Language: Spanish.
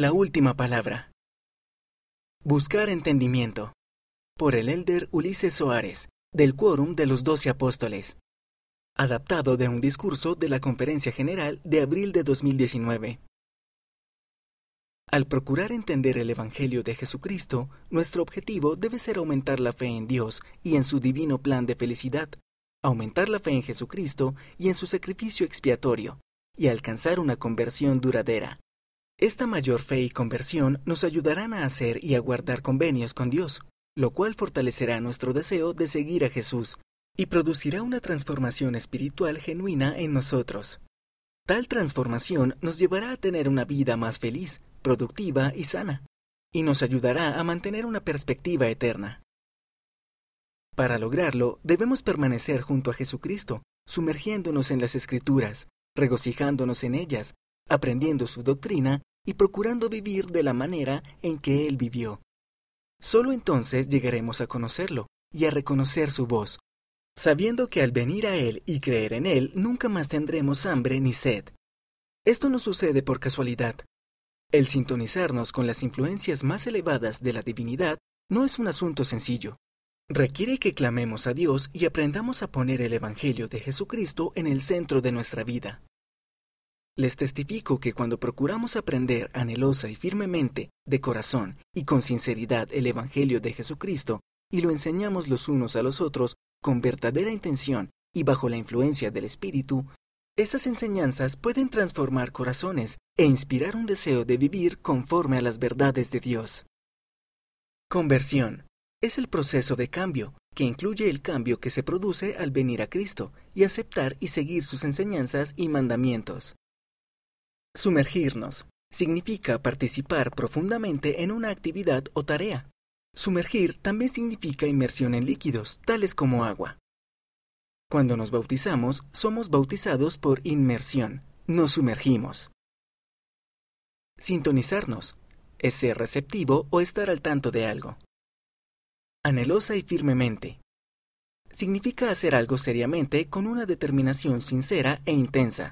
La última palabra. Buscar entendimiento. Por el elder Ulises Soares, del Quórum de los Doce Apóstoles. Adaptado de un discurso de la Conferencia General de abril de 2019. Al procurar entender el Evangelio de Jesucristo, nuestro objetivo debe ser aumentar la fe en Dios y en su divino plan de felicidad, aumentar la fe en Jesucristo y en su sacrificio expiatorio, y alcanzar una conversión duradera. Esta mayor fe y conversión nos ayudarán a hacer y a guardar convenios con Dios, lo cual fortalecerá nuestro deseo de seguir a Jesús y producirá una transformación espiritual genuina en nosotros. Tal transformación nos llevará a tener una vida más feliz, productiva y sana, y nos ayudará a mantener una perspectiva eterna. Para lograrlo, debemos permanecer junto a Jesucristo, sumergiéndonos en las Escrituras, regocijándonos en ellas, aprendiendo su doctrina y procurando vivir de la manera en que Él vivió. Solo entonces llegaremos a conocerlo y a reconocer su voz, sabiendo que al venir a Él y creer en Él nunca más tendremos hambre ni sed. Esto no sucede por casualidad. El sintonizarnos con las influencias más elevadas de la divinidad no es un asunto sencillo. Requiere que clamemos a Dios y aprendamos a poner el Evangelio de Jesucristo en el centro de nuestra vida. Les testifico que cuando procuramos aprender anhelosa y firmemente, de corazón y con sinceridad el Evangelio de Jesucristo, y lo enseñamos los unos a los otros con verdadera intención y bajo la influencia del Espíritu, esas enseñanzas pueden transformar corazones e inspirar un deseo de vivir conforme a las verdades de Dios. Conversión es el proceso de cambio, que incluye el cambio que se produce al venir a Cristo y aceptar y seguir sus enseñanzas y mandamientos. Sumergirnos significa participar profundamente en una actividad o tarea. Sumergir también significa inmersión en líquidos, tales como agua. Cuando nos bautizamos, somos bautizados por inmersión, nos sumergimos. Sintonizarnos es ser receptivo o estar al tanto de algo. Anhelosa y firmemente. Significa hacer algo seriamente con una determinación sincera e intensa.